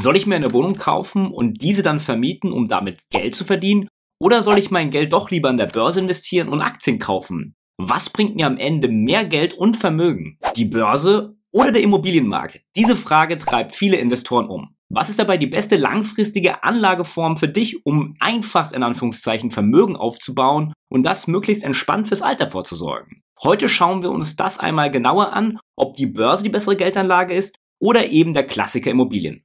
Soll ich mir eine Wohnung kaufen und diese dann vermieten, um damit Geld zu verdienen? Oder soll ich mein Geld doch lieber an der Börse investieren und Aktien kaufen? Was bringt mir am Ende mehr Geld und Vermögen? Die Börse oder der Immobilienmarkt? Diese Frage treibt viele Investoren um. Was ist dabei die beste langfristige Anlageform für dich, um einfach in Anführungszeichen Vermögen aufzubauen und das möglichst entspannt fürs Alter vorzusorgen? Heute schauen wir uns das einmal genauer an, ob die Börse die bessere Geldanlage ist oder eben der Klassiker Immobilien.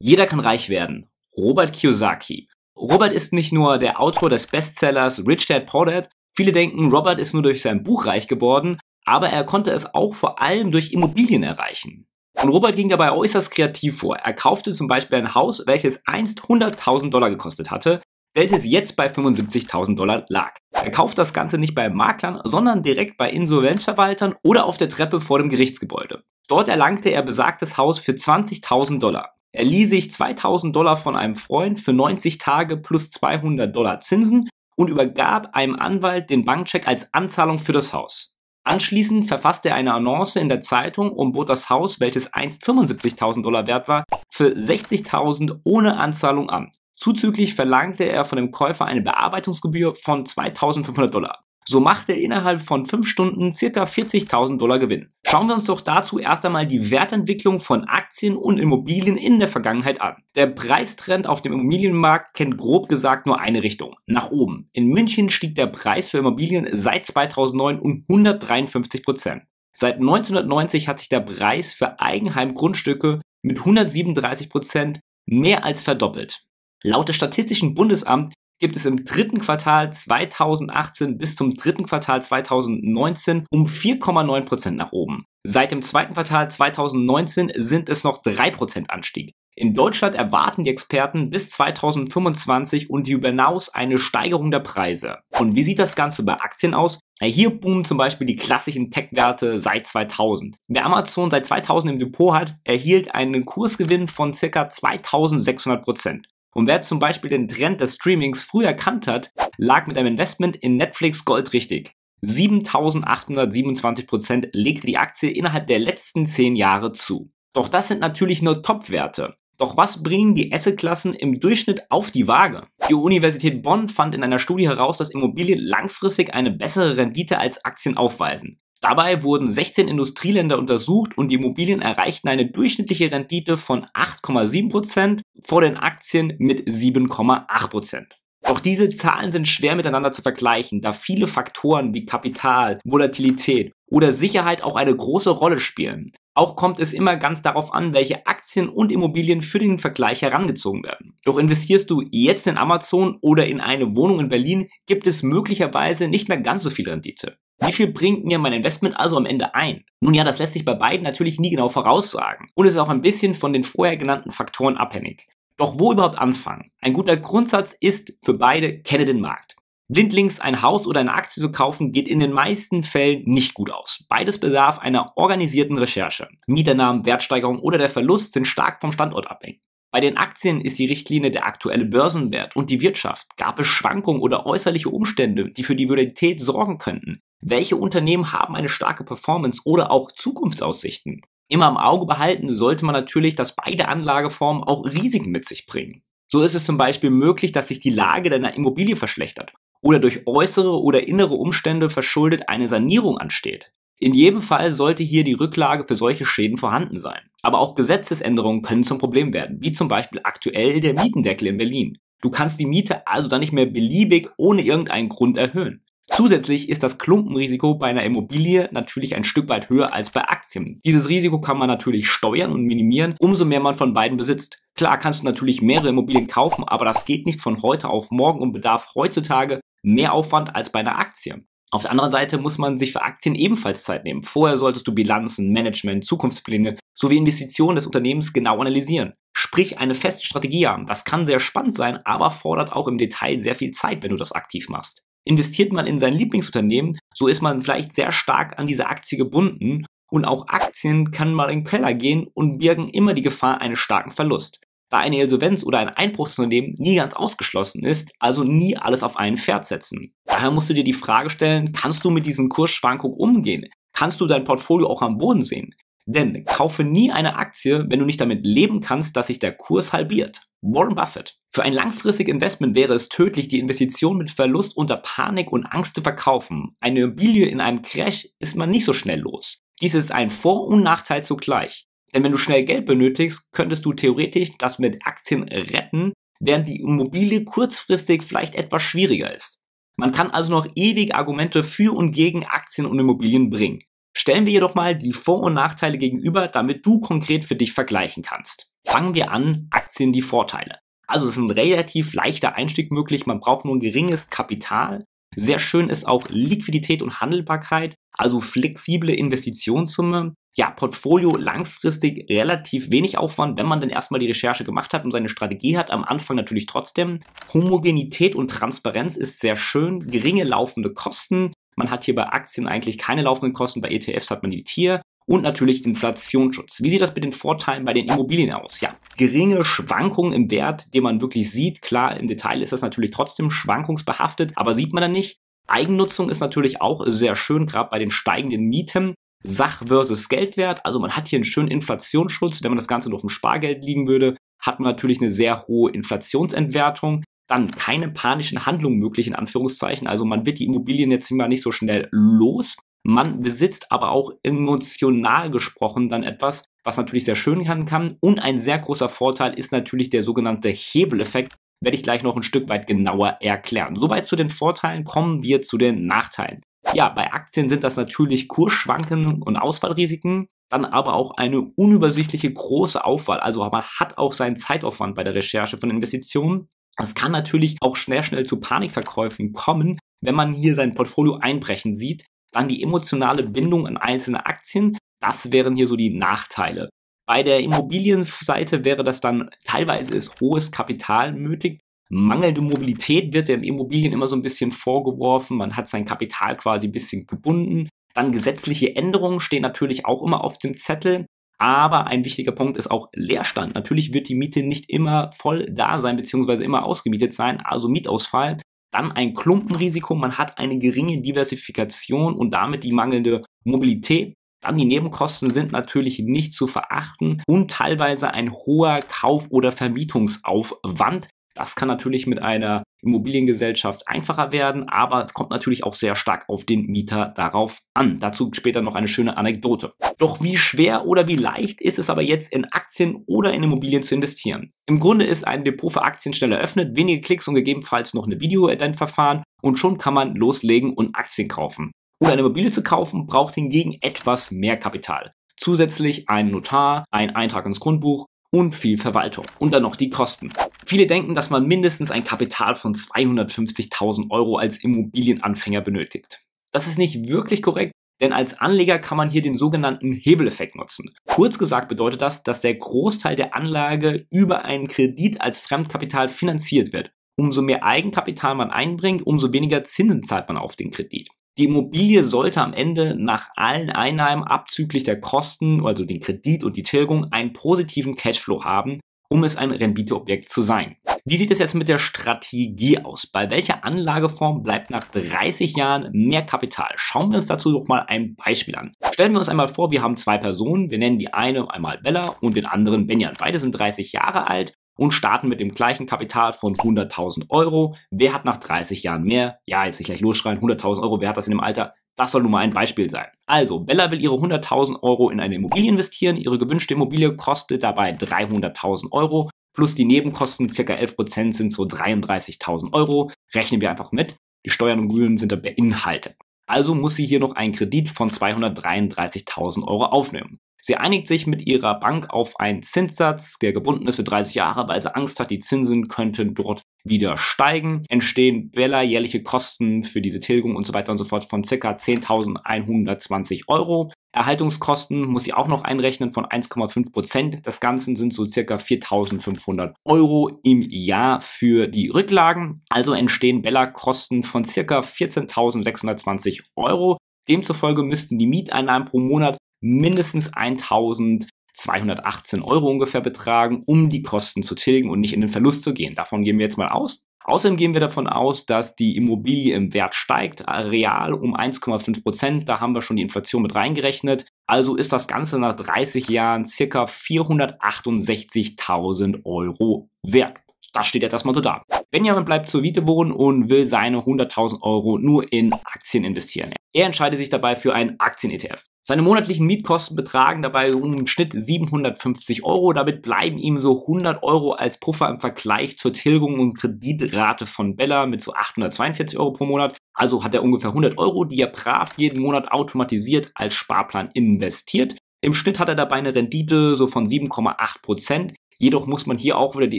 Jeder kann reich werden. Robert Kiyosaki. Robert ist nicht nur der Autor des Bestsellers Rich Dad Poor Dad. Viele denken, Robert ist nur durch sein Buch reich geworden, aber er konnte es auch vor allem durch Immobilien erreichen. Und Robert ging dabei äußerst kreativ vor. Er kaufte zum Beispiel ein Haus, welches einst 100.000 Dollar gekostet hatte, welches jetzt bei 75.000 Dollar lag. Er kauft das Ganze nicht bei Maklern, sondern direkt bei Insolvenzverwaltern oder auf der Treppe vor dem Gerichtsgebäude. Dort erlangte er besagtes Haus für 20.000 Dollar. Er lieh sich 2000 Dollar von einem Freund für 90 Tage plus 200 Dollar Zinsen und übergab einem Anwalt den Bankcheck als Anzahlung für das Haus. Anschließend verfasste er eine Annonce in der Zeitung und bot das Haus, welches einst 75.000 Dollar wert war, für 60.000 ohne Anzahlung an. Zuzüglich verlangte er von dem Käufer eine Bearbeitungsgebühr von 2.500 Dollar. So machte er innerhalb von 5 Stunden ca. 40.000 Dollar Gewinn. Schauen wir uns doch dazu erst einmal die Wertentwicklung von Aktien und Immobilien in der Vergangenheit an. Der Preistrend auf dem Immobilienmarkt kennt grob gesagt nur eine Richtung, nach oben. In München stieg der Preis für Immobilien seit 2009 um 153 Prozent. Seit 1990 hat sich der Preis für Eigenheimgrundstücke mit 137 Prozent mehr als verdoppelt. Laut des Statistischen Bundesamt gibt es im dritten Quartal 2018 bis zum dritten Quartal 2019 um 4,9 Prozent nach oben. Seit dem zweiten Quartal 2019 sind es noch 3% Anstieg. In Deutschland erwarten die Experten bis 2025 und darüber hinaus eine Steigerung der Preise. Und wie sieht das Ganze bei Aktien aus? Hier boomen zum Beispiel die klassischen Tech-Werte seit 2000. Wer Amazon seit 2000 im Depot hat, erhielt einen Kursgewinn von ca. 2600 Prozent. Und wer zum Beispiel den Trend des Streamings früh erkannt hat, lag mit einem Investment in Netflix Gold richtig. 7827% legte die Aktie innerhalb der letzten 10 Jahre zu. Doch das sind natürlich nur Top-Werte. Doch was bringen die Assetklassen im Durchschnitt auf die Waage? Die Universität Bonn fand in einer Studie heraus, dass Immobilien langfristig eine bessere Rendite als Aktien aufweisen. Dabei wurden 16 Industrieländer untersucht und die Immobilien erreichten eine durchschnittliche Rendite von 8,7% vor den Aktien mit 7,8%. Auch diese Zahlen sind schwer miteinander zu vergleichen, da viele Faktoren wie Kapital, Volatilität oder Sicherheit auch eine große Rolle spielen. Auch kommt es immer ganz darauf an, welche Aktien und Immobilien für den Vergleich herangezogen werden. Doch investierst du jetzt in Amazon oder in eine Wohnung in Berlin, gibt es möglicherweise nicht mehr ganz so viel Rendite. Wie viel bringt mir mein Investment also am Ende ein? Nun ja, das lässt sich bei beiden natürlich nie genau voraussagen und ist auch ein bisschen von den vorher genannten Faktoren abhängig. Doch wo überhaupt anfangen? Ein guter Grundsatz ist für beide, kenne den Markt. Blindlings ein Haus oder eine Aktie zu kaufen, geht in den meisten Fällen nicht gut aus. Beides bedarf einer organisierten Recherche. Mieternamen, Wertsteigerung oder der Verlust sind stark vom Standort abhängig. Bei den Aktien ist die Richtlinie der aktuelle Börsenwert und die Wirtschaft. Gab es Schwankungen oder äußerliche Umstände, die für die Volatilität sorgen könnten? Welche Unternehmen haben eine starke Performance oder auch Zukunftsaussichten? Immer im Auge behalten sollte man natürlich, dass beide Anlageformen auch Risiken mit sich bringen. So ist es zum Beispiel möglich, dass sich die Lage deiner Immobilie verschlechtert oder durch äußere oder innere Umstände verschuldet eine Sanierung ansteht. In jedem Fall sollte hier die Rücklage für solche Schäden vorhanden sein. Aber auch Gesetzesänderungen können zum Problem werden, wie zum Beispiel aktuell der Mietendeckel in Berlin. Du kannst die Miete also dann nicht mehr beliebig ohne irgendeinen Grund erhöhen. Zusätzlich ist das Klumpenrisiko bei einer Immobilie natürlich ein Stück weit höher als bei Aktien. Dieses Risiko kann man natürlich steuern und minimieren, umso mehr man von beiden besitzt. Klar kannst du natürlich mehrere Immobilien kaufen, aber das geht nicht von heute auf morgen und bedarf heutzutage mehr Aufwand als bei einer Aktie. Auf der anderen Seite muss man sich für Aktien ebenfalls Zeit nehmen. Vorher solltest du Bilanzen, Management, Zukunftspläne sowie Investitionen des Unternehmens genau analysieren. Sprich eine feste Strategie haben. Das kann sehr spannend sein, aber fordert auch im Detail sehr viel Zeit, wenn du das aktiv machst. Investiert man in sein Lieblingsunternehmen, so ist man vielleicht sehr stark an diese Aktie gebunden und auch Aktien kann mal in den Keller gehen und birgen immer die Gefahr eines starken Verlust. Da eine Insolvenz oder ein Einbruch des Unternehmens nie ganz ausgeschlossen ist, also nie alles auf einen Pferd setzen. Daher musst du dir die Frage stellen, kannst du mit diesen Kursschwankungen umgehen? kannst du dein Portfolio auch am Boden sehen. Denn kaufe nie eine Aktie, wenn du nicht damit leben kannst, dass sich der Kurs halbiert. Warren Buffett. Für ein langfristiges Investment wäre es tödlich, die Investition mit Verlust unter Panik und Angst zu verkaufen. Eine Immobilie in einem Crash ist man nicht so schnell los. Dies ist ein Vor- und Nachteil zugleich. Denn wenn du schnell Geld benötigst, könntest du theoretisch das mit Aktien retten, während die Immobilie kurzfristig vielleicht etwas schwieriger ist. Man kann also noch ewig Argumente für und gegen Aktien und Immobilien bringen. Stellen wir jedoch mal die Vor- und Nachteile gegenüber, damit du konkret für dich vergleichen kannst. Fangen wir an, Aktien die Vorteile. Also es ist ein relativ leichter Einstieg möglich, man braucht nur ein geringes Kapital. Sehr schön ist auch Liquidität und Handelbarkeit, also flexible Investitionssumme. Ja, Portfolio langfristig relativ wenig Aufwand, wenn man denn erstmal die Recherche gemacht hat und seine Strategie hat. Am Anfang natürlich trotzdem. Homogenität und Transparenz ist sehr schön. Geringe laufende Kosten. Man hat hier bei Aktien eigentlich keine laufenden Kosten, bei ETFs hat man die Tier und natürlich Inflationsschutz. Wie sieht das mit den Vorteilen bei den Immobilien aus? Ja, geringe Schwankungen im Wert, den man wirklich sieht. Klar, im Detail ist das natürlich trotzdem schwankungsbehaftet, aber sieht man dann nicht. Eigennutzung ist natürlich auch sehr schön, gerade bei den steigenden Mieten. Sach versus Geldwert, also man hat hier einen schönen Inflationsschutz. Wenn man das Ganze nur auf dem Spargeld liegen würde, hat man natürlich eine sehr hohe Inflationsentwertung. Dann keine panischen Handlungen möglich, in Anführungszeichen. Also man wird die Immobilien jetzt immer nicht so schnell los. Man besitzt aber auch emotional gesprochen dann etwas, was natürlich sehr schön sein kann. Und ein sehr großer Vorteil ist natürlich der sogenannte Hebeleffekt. Werde ich gleich noch ein Stück weit genauer erklären. Soweit zu den Vorteilen, kommen wir zu den Nachteilen. Ja, bei Aktien sind das natürlich Kursschwanken und Ausfallrisiken, dann aber auch eine unübersichtliche große Aufwahl. Also man hat auch seinen Zeitaufwand bei der Recherche von Investitionen. Es kann natürlich auch schnell, schnell zu Panikverkäufen kommen, wenn man hier sein Portfolio einbrechen sieht. Dann die emotionale Bindung an einzelne Aktien. Das wären hier so die Nachteile. Bei der Immobilienseite wäre das dann teilweise ist hohes Kapital nötig. Mangelnde Mobilität wird den Immobilien immer so ein bisschen vorgeworfen. Man hat sein Kapital quasi ein bisschen gebunden. Dann gesetzliche Änderungen stehen natürlich auch immer auf dem Zettel. Aber ein wichtiger Punkt ist auch Leerstand. Natürlich wird die Miete nicht immer voll da sein, beziehungsweise immer ausgemietet sein, also Mietausfall. Dann ein Klumpenrisiko, man hat eine geringe Diversifikation und damit die mangelnde Mobilität. Dann die Nebenkosten sind natürlich nicht zu verachten und teilweise ein hoher Kauf- oder Vermietungsaufwand. Das kann natürlich mit einer Immobiliengesellschaft einfacher werden, aber es kommt natürlich auch sehr stark auf den Mieter darauf an. Dazu später noch eine schöne Anekdote. Doch wie schwer oder wie leicht ist es aber jetzt in Aktien oder in Immobilien zu investieren? Im Grunde ist ein Depot für Aktien schnell eröffnet, wenige Klicks und gegebenenfalls noch eine Video-Ident-Verfahren und schon kann man loslegen und Aktien kaufen. Um eine Immobilie zu kaufen, braucht hingegen etwas mehr Kapital. Zusätzlich ein Notar, ein Eintrag ins Grundbuch und viel Verwaltung. Und dann noch die Kosten. Viele denken, dass man mindestens ein Kapital von 250.000 Euro als Immobilienanfänger benötigt. Das ist nicht wirklich korrekt, denn als Anleger kann man hier den sogenannten Hebeleffekt nutzen. Kurz gesagt bedeutet das, dass der Großteil der Anlage über einen Kredit als Fremdkapital finanziert wird. Umso mehr Eigenkapital man einbringt, umso weniger Zinsen zahlt man auf den Kredit. Die Immobilie sollte am Ende nach allen Einnahmen abzüglich der Kosten, also den Kredit und die Tilgung, einen positiven Cashflow haben, um es ein Renditeobjekt zu sein. Wie sieht es jetzt mit der Strategie aus? Bei welcher Anlageform bleibt nach 30 Jahren mehr Kapital? Schauen wir uns dazu doch mal ein Beispiel an. Stellen wir uns einmal vor, wir haben zwei Personen. Wir nennen die eine einmal Bella und den anderen Benjan. Beide sind 30 Jahre alt und starten mit dem gleichen Kapital von 100.000 Euro. Wer hat nach 30 Jahren mehr? Ja, jetzt nicht gleich losschreien, 100.000 Euro, wer hat das in dem Alter? Das soll nun mal ein Beispiel sein. Also, Bella will ihre 100.000 Euro in eine Immobilie investieren. Ihre gewünschte Immobilie kostet dabei 300.000 Euro. Plus die Nebenkosten, circa 11% sind so 33.000 Euro. Rechnen wir einfach mit. Die Steuern und Gebühren sind da beinhaltet. Also muss sie hier noch einen Kredit von 233.000 Euro aufnehmen. Sie einigt sich mit ihrer Bank auf einen Zinssatz, der gebunden ist für 30 Jahre, weil sie Angst hat, die Zinsen könnten dort wieder steigen. Entstehen Bella jährliche Kosten für diese Tilgung und so weiter und so fort von ca. 10.120 Euro. Erhaltungskosten muss sie auch noch einrechnen von 1,5 Prozent. Das Ganze sind so ca. 4.500 Euro im Jahr für die Rücklagen. Also entstehen Bella-Kosten von ca. 14.620 Euro. Demzufolge müssten die Mieteinnahmen pro Monat mindestens 1000 218 Euro ungefähr betragen, um die Kosten zu tilgen und nicht in den Verlust zu gehen. Davon gehen wir jetzt mal aus. Außerdem gehen wir davon aus, dass die Immobilie im Wert steigt, real um 1,5 Prozent. Da haben wir schon die Inflation mit reingerechnet. Also ist das Ganze nach 30 Jahren circa 468.000 Euro wert. Das steht jetzt erstmal so da. Benjamin bleibt zur Miete wohnen und will seine 100.000 Euro nur in Aktien investieren. Er entscheidet sich dabei für einen Aktien-ETF. Seine monatlichen Mietkosten betragen dabei im Schnitt 750 Euro. Damit bleiben ihm so 100 Euro als Puffer im Vergleich zur Tilgung und Kreditrate von Bella mit so 842 Euro pro Monat. Also hat er ungefähr 100 Euro, die er brav jeden Monat automatisiert als Sparplan investiert. Im Schnitt hat er dabei eine Rendite so von 7,8 Prozent. Jedoch muss man hier auch wieder die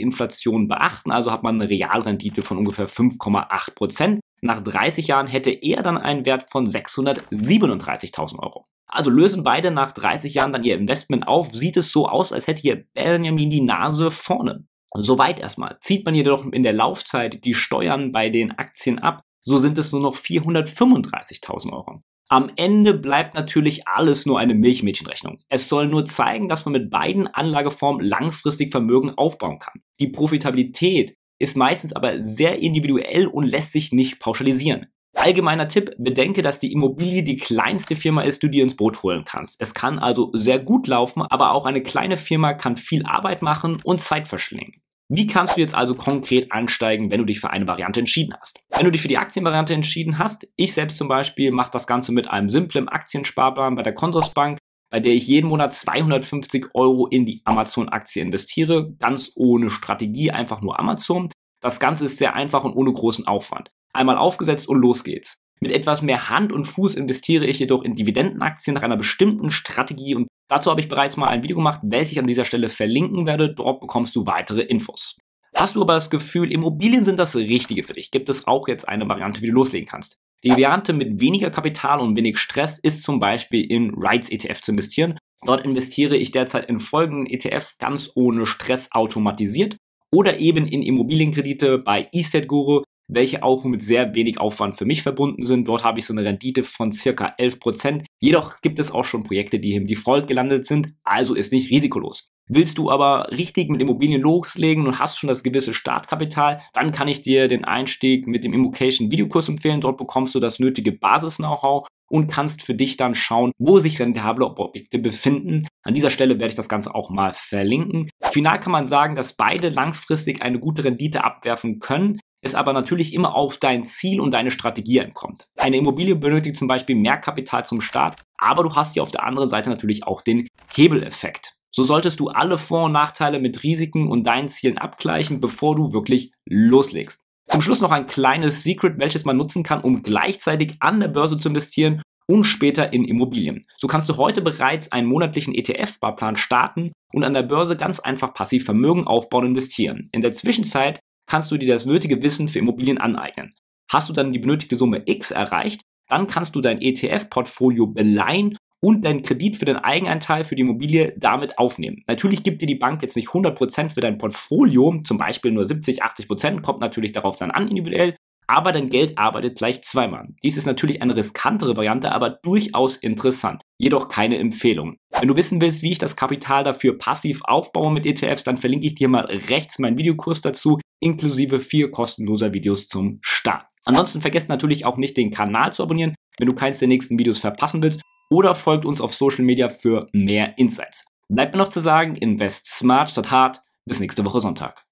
Inflation beachten, also hat man eine Realrendite von ungefähr 5,8 Prozent. Nach 30 Jahren hätte er dann einen Wert von 637.000 Euro. Also lösen beide nach 30 Jahren dann ihr Investment auf, sieht es so aus, als hätte hier Benjamin die Nase vorne. Soweit erstmal. Zieht man jedoch in der Laufzeit die Steuern bei den Aktien ab, so sind es nur noch 435.000 Euro. Am Ende bleibt natürlich alles nur eine Milchmädchenrechnung. Es soll nur zeigen, dass man mit beiden Anlageformen langfristig Vermögen aufbauen kann. Die Profitabilität ist meistens aber sehr individuell und lässt sich nicht pauschalisieren. Allgemeiner Tipp, bedenke, dass die Immobilie die kleinste Firma ist, die du dir ins Boot holen kannst. Es kann also sehr gut laufen, aber auch eine kleine Firma kann viel Arbeit machen und Zeit verschlingen. Wie kannst du jetzt also konkret ansteigen, wenn du dich für eine Variante entschieden hast? Wenn du dich für die Aktienvariante entschieden hast, ich selbst zum Beispiel mache das Ganze mit einem simplen Aktiensparplan bei der Consorsbank, bei der ich jeden Monat 250 Euro in die Amazon-Aktie investiere, ganz ohne Strategie, einfach nur Amazon. Das Ganze ist sehr einfach und ohne großen Aufwand. Einmal aufgesetzt und los geht's. Mit etwas mehr Hand und Fuß investiere ich jedoch in Dividendenaktien nach einer bestimmten Strategie und Dazu habe ich bereits mal ein Video gemacht, welches ich an dieser Stelle verlinken werde. Dort bekommst du weitere Infos. Hast du aber das Gefühl, Immobilien sind das Richtige für dich, gibt es auch jetzt eine Variante, wie du loslegen kannst. Die Variante mit weniger Kapital und wenig Stress ist zum Beispiel in Rights ETF zu investieren. Dort investiere ich derzeit in folgenden ETF ganz ohne Stress automatisiert oder eben in Immobilienkredite bei ESTAT Guru, welche auch mit sehr wenig Aufwand für mich verbunden sind. Dort habe ich so eine Rendite von circa 11%. Jedoch gibt es auch schon Projekte, die im Default gelandet sind, also ist nicht risikolos. Willst du aber richtig mit Immobilien loslegen und hast schon das gewisse Startkapital, dann kann ich dir den Einstieg mit dem Immocation Videokurs empfehlen. Dort bekommst du das nötige Basis-Know-how und kannst für dich dann schauen, wo sich rentable Objekte befinden. An dieser Stelle werde ich das Ganze auch mal verlinken. Final kann man sagen, dass beide langfristig eine gute Rendite abwerfen können es aber natürlich immer auf dein Ziel und deine Strategie ankommt. Eine Immobilie benötigt zum Beispiel mehr Kapital zum Start, aber du hast hier auf der anderen Seite natürlich auch den Hebeleffekt. So solltest du alle Vor- und Nachteile mit Risiken und deinen Zielen abgleichen, bevor du wirklich loslegst. Zum Schluss noch ein kleines Secret, welches man nutzen kann, um gleichzeitig an der Börse zu investieren und später in Immobilien. So kannst du heute bereits einen monatlichen ETF-Sparplan starten und an der Börse ganz einfach passiv Vermögen aufbauen und investieren. In der Zwischenzeit kannst du dir das nötige Wissen für Immobilien aneignen. Hast du dann die benötigte Summe X erreicht, dann kannst du dein ETF-Portfolio beleihen und deinen Kredit für den Eigenanteil für die Immobilie damit aufnehmen. Natürlich gibt dir die Bank jetzt nicht 100% für dein Portfolio, zum Beispiel nur 70, 80%, kommt natürlich darauf dann an individuell, aber dein Geld arbeitet gleich zweimal. Dies ist natürlich eine riskantere Variante, aber durchaus interessant. Jedoch keine Empfehlung. Wenn du wissen willst, wie ich das Kapital dafür passiv aufbaue mit ETFs, dann verlinke ich dir mal rechts meinen Videokurs dazu, inklusive vier kostenloser Videos zum Start. Ansonsten vergesst natürlich auch nicht, den Kanal zu abonnieren, wenn du keins der nächsten Videos verpassen willst, oder folgt uns auf Social Media für mehr Insights. Bleibt mir noch zu sagen, invest smart statt hart. Bis nächste Woche Sonntag.